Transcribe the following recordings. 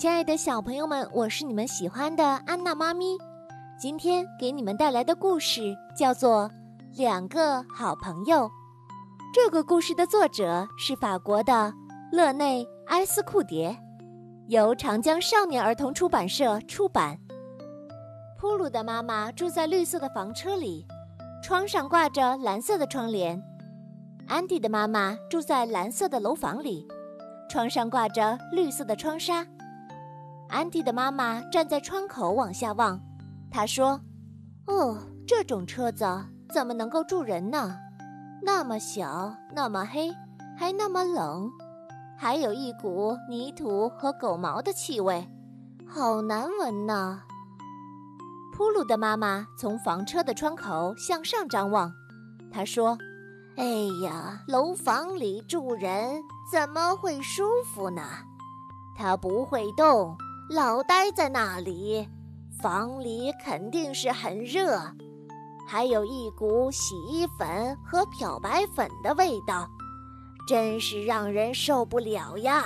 亲爱的小朋友们，我是你们喜欢的安娜妈咪。今天给你们带来的故事叫做《两个好朋友》。这个故事的作者是法国的勒内·埃斯库蝶，由长江少年儿童出版社出版。普鲁的妈妈住在绿色的房车里，窗上挂着蓝色的窗帘。安迪的妈妈住在蓝色的楼房里，窗上挂着绿色的窗纱。安迪的妈妈站在窗口往下望，她说：“哦，这种车子怎么能够住人呢？那么小，那么黑，还那么冷，还有一股泥土和狗毛的气味，好难闻呐。”普鲁的妈妈从房车的窗口向上张望，她说。哎呀，楼房里住人怎么会舒服呢？他不会动，老待在那里，房里肯定是很热，还有一股洗衣粉和漂白粉的味道，真是让人受不了呀。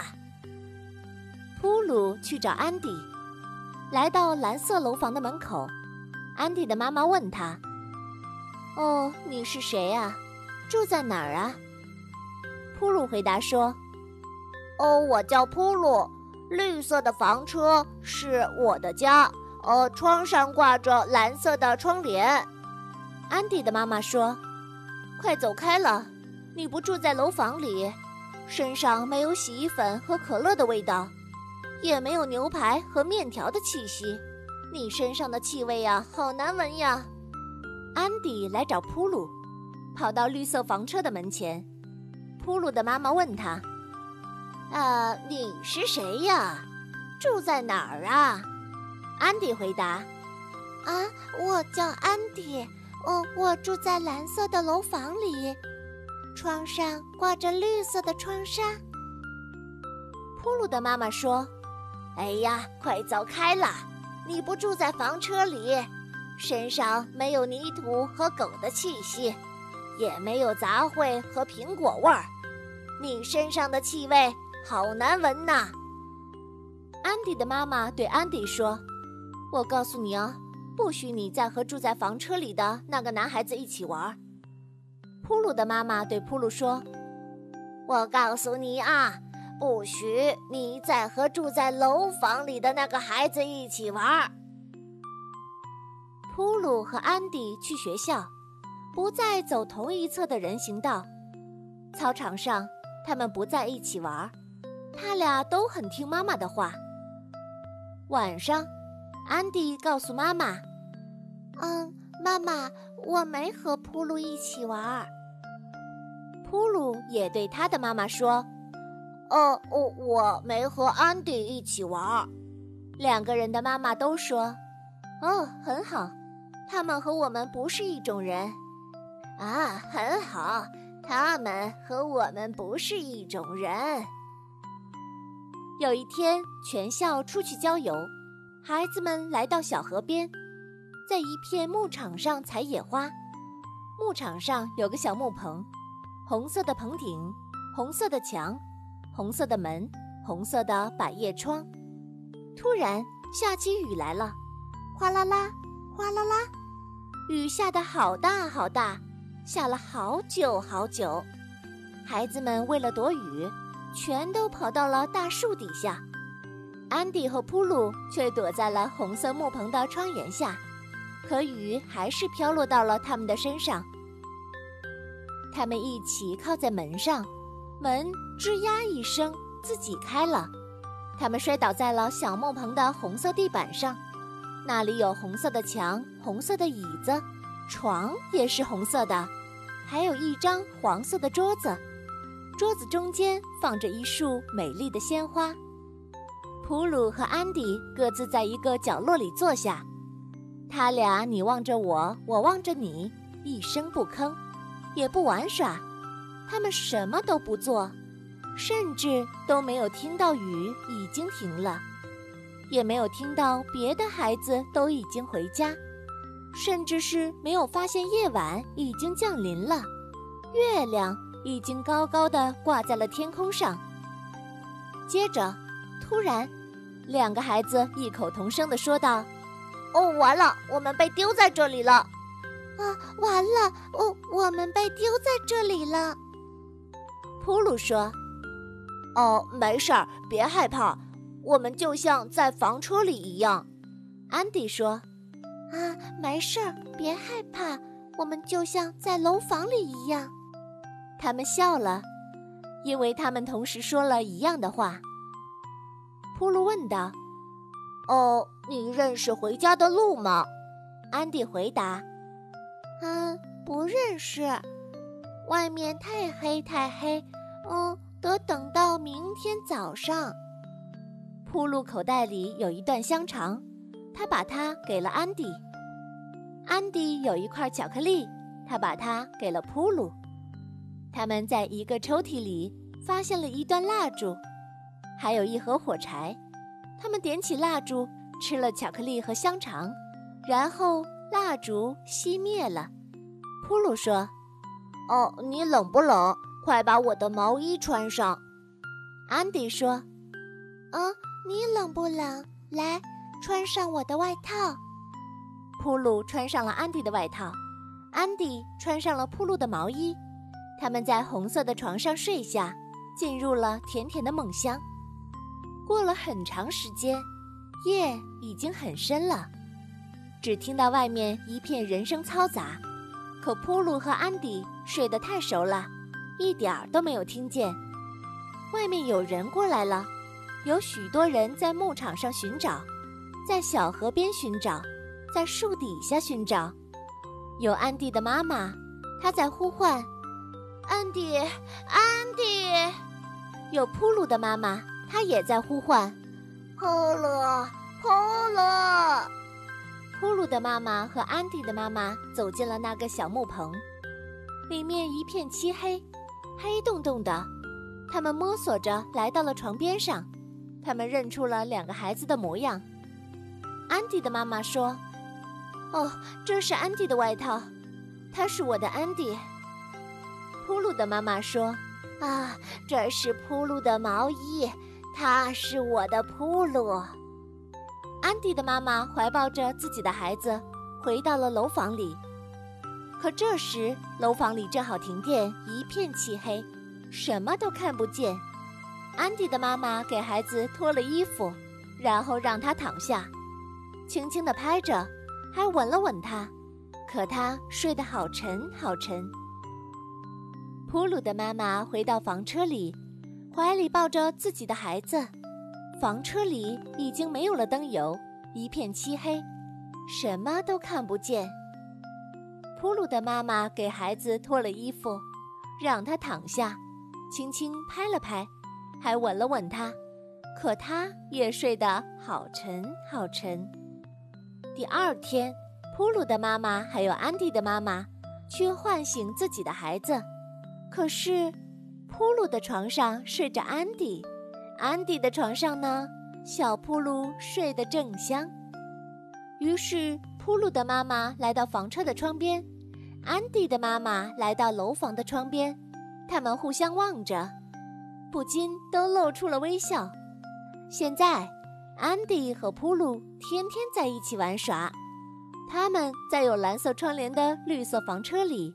普鲁去找安迪，来到蓝色楼房的门口，安迪的妈妈问他：“哦，你是谁呀？”住在哪儿啊？普鲁回答说：“哦，我叫普鲁，绿色的房车是我的家。呃，窗上挂着蓝色的窗帘。”安迪的妈妈说：“快走开了！你不住在楼房里，身上没有洗衣粉和可乐的味道，也没有牛排和面条的气息。你身上的气味呀，好难闻呀！”安迪来找普鲁。跑到绿色房车的门前，普鲁的妈妈问他：“啊，你是谁呀？住在哪儿啊？”安迪回答：“啊，我叫安迪，哦，我住在蓝色的楼房里，窗上挂着绿色的窗纱。”普鲁的妈妈说：“哎呀，快走开啦！你不住在房车里，身上没有泥土和狗的气息。”也没有杂烩和苹果味儿，你身上的气味好难闻呐。安迪的妈妈对安迪说：“我告诉你哦，不许你再和住在房车里的那个男孩子一起玩。”普鲁的妈妈对普鲁说：“我告诉你啊，不许你再和住在楼房里的那个孩子一起玩。”普鲁和安迪去学校。不再走同一侧的人行道，操场上他们不在一起玩，他俩都很听妈妈的话。晚上，安迪告诉妈妈：“嗯，妈妈，我没和普鲁一起玩。”普鲁也对他的妈妈说：“哦，我我没和安迪一起玩。”两个人的妈妈都说：“哦，很好，他们和我们不是一种人。”啊，很好，他们和我们不是一种人。有一天，全校出去郊游，孩子们来到小河边，在一片牧场上采野花。牧场上有个小木棚，红色的棚顶，红色的墙，红色的门，红色的百叶窗。突然下起雨来了，哗啦啦，哗啦啦，雨下得好大好大。下了好久好久，孩子们为了躲雨，全都跑到了大树底下。安迪和普鲁却躲在了红色木棚的窗檐下，可雨还是飘落到了他们的身上。他们一起靠在门上，门吱呀一声自己开了，他们摔倒在了小木棚的红色地板上，那里有红色的墙，红色的椅子。床也是红色的，还有一张黄色的桌子，桌子中间放着一束美丽的鲜花。普鲁和安迪各自在一个角落里坐下，他俩你望着我，我望着你，一声不吭，也不玩耍，他们什么都不做，甚至都没有听到雨已经停了，也没有听到别的孩子都已经回家。甚至是没有发现夜晚已经降临了，月亮已经高高的挂在了天空上。接着，突然，两个孩子异口同声的说道：“哦，完了，我们被丢在这里了！啊，完了，哦，我们被丢在这里了。”普鲁说：“哦，没事儿，别害怕，我们就像在房车里一样。”安迪说：“啊，没事儿，别害怕，我们就像在楼房里一样。”他们笑了，因为他们同时说了一样的话。普鲁问道：“哦，你认识回家的路吗？”安迪回答：“嗯，不认识。外面太黑，太黑。嗯，得等到明天早上。”普鲁口袋里有一段香肠，他把它给了安迪。安迪有一块巧克力，他把它给了普鲁。他们在一个抽屉里发现了一段蜡烛，还有一盒火柴。他们点起蜡烛，吃了巧克力和香肠，然后蜡烛熄灭了。普鲁说：“哦，你冷不冷？快把我的毛衣穿上。”安迪说：“嗯，你冷不冷？来，穿上我的外套。”普鲁穿上了安迪的外套，安迪穿上了普鲁的毛衣。他们在红色的床上睡下，进入了甜甜的梦乡。过了很长时间，夜已经很深了，只听到外面一片人声嘈杂。可普鲁和安迪睡得太熟了，一点儿都没有听见。外面有人过来了，有许多人在牧场上寻找，在小河边寻找，在树底下寻找。有安迪的妈妈，她在呼唤。安迪，安迪，有普鲁的妈妈，她也在呼唤：“普鲁，普鲁。”普鲁的妈妈和安迪的妈妈走进了那个小木棚，里面一片漆黑，黑洞洞的。他们摸索着来到了床边上，他们认出了两个孩子的模样。安迪的妈妈说：“哦，这是安迪的外套，他是我的安迪。”铺路的妈妈说：“啊，这是铺路的毛衣，他是我的铺路。”安迪的妈妈怀抱着自己的孩子，回到了楼房里。可这时，楼房里正好停电，一片漆黑，什么都看不见。安迪的妈妈给孩子脱了衣服，然后让他躺下，轻轻地拍着，还吻了吻他。可他睡得好沉，好沉。普鲁的妈妈回到房车里，怀里抱着自己的孩子。房车里已经没有了灯油，一片漆黑，什么都看不见。普鲁的妈妈给孩子脱了衣服，让他躺下，轻轻拍了拍，还吻了吻他。可他也睡得好沉好沉。第二天，普鲁的妈妈还有安迪的妈妈去唤醒自己的孩子。可是，普鲁的床上睡着安迪，安迪的床上呢，小普鲁睡得正香。于是，普鲁的妈妈来到房车的窗边，安迪的妈妈来到楼房的窗边，他们互相望着，不禁都露出了微笑。现在，安迪和普鲁天天在一起玩耍，他们在有蓝色窗帘的绿色房车里。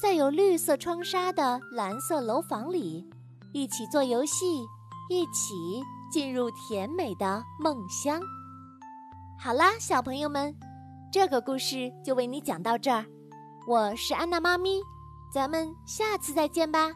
在有绿色窗纱的蓝色楼房里，一起做游戏，一起进入甜美的梦乡。好啦，小朋友们，这个故事就为你讲到这儿。我是安娜妈咪，咱们下次再见吧。